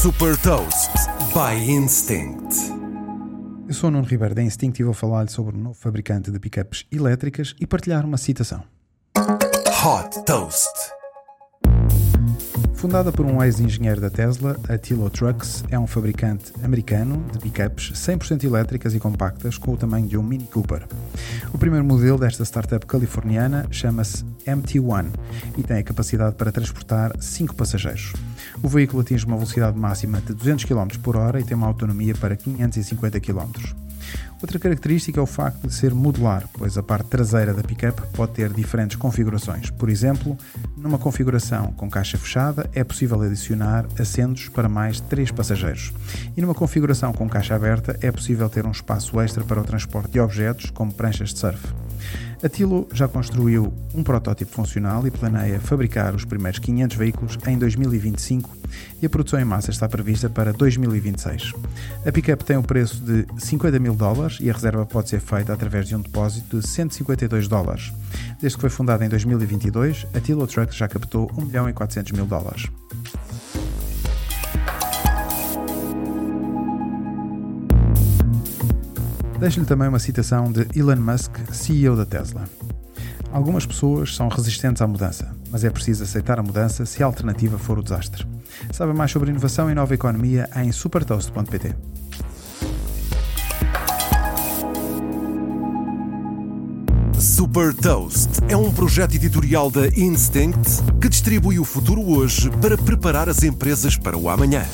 Super Toast by Instinct. Eu sou o Nuno Ribeiro da Instinct e vou falar-lhe sobre o novo fabricante de pickups elétricas e partilhar uma citação. Hot Toast. Fundada por um ex-engenheiro da Tesla, a Tilo Trucks é um fabricante americano de pickups 100% elétricas e compactas com o tamanho de um Mini Cooper. O primeiro modelo desta startup californiana chama-se MT-1 e tem a capacidade para transportar 5 passageiros. O veículo atinge uma velocidade máxima de 200 km por hora e tem uma autonomia para 550 km. Outra característica é o facto de ser modular, pois a parte traseira da pickup pode ter diferentes configurações. Por exemplo, numa configuração com caixa fechada é possível adicionar assentos para mais 3 passageiros. E numa configuração com caixa aberta é possível ter um espaço extra para o transporte de objetos, como pranchas de surf. A Tilo já construiu um protótipo funcional e planeia fabricar os primeiros 500 veículos em 2025 e a produção em massa está prevista para 2026. A pickup tem o um preço de 50 mil dólares e a reserva pode ser feita através de um depósito de 152 dólares. Desde que foi fundada em 2022, a Tilo Truck já captou 1 milhão e 400 mil dólares. Deixo-lhe também uma citação de Elon Musk, CEO da Tesla. Algumas pessoas são resistentes à mudança, mas é preciso aceitar a mudança se a alternativa for o desastre. Saiba mais sobre inovação e nova economia em supertoast.pt. Super Toast é um projeto editorial da Instinct que distribui o futuro hoje para preparar as empresas para o amanhã.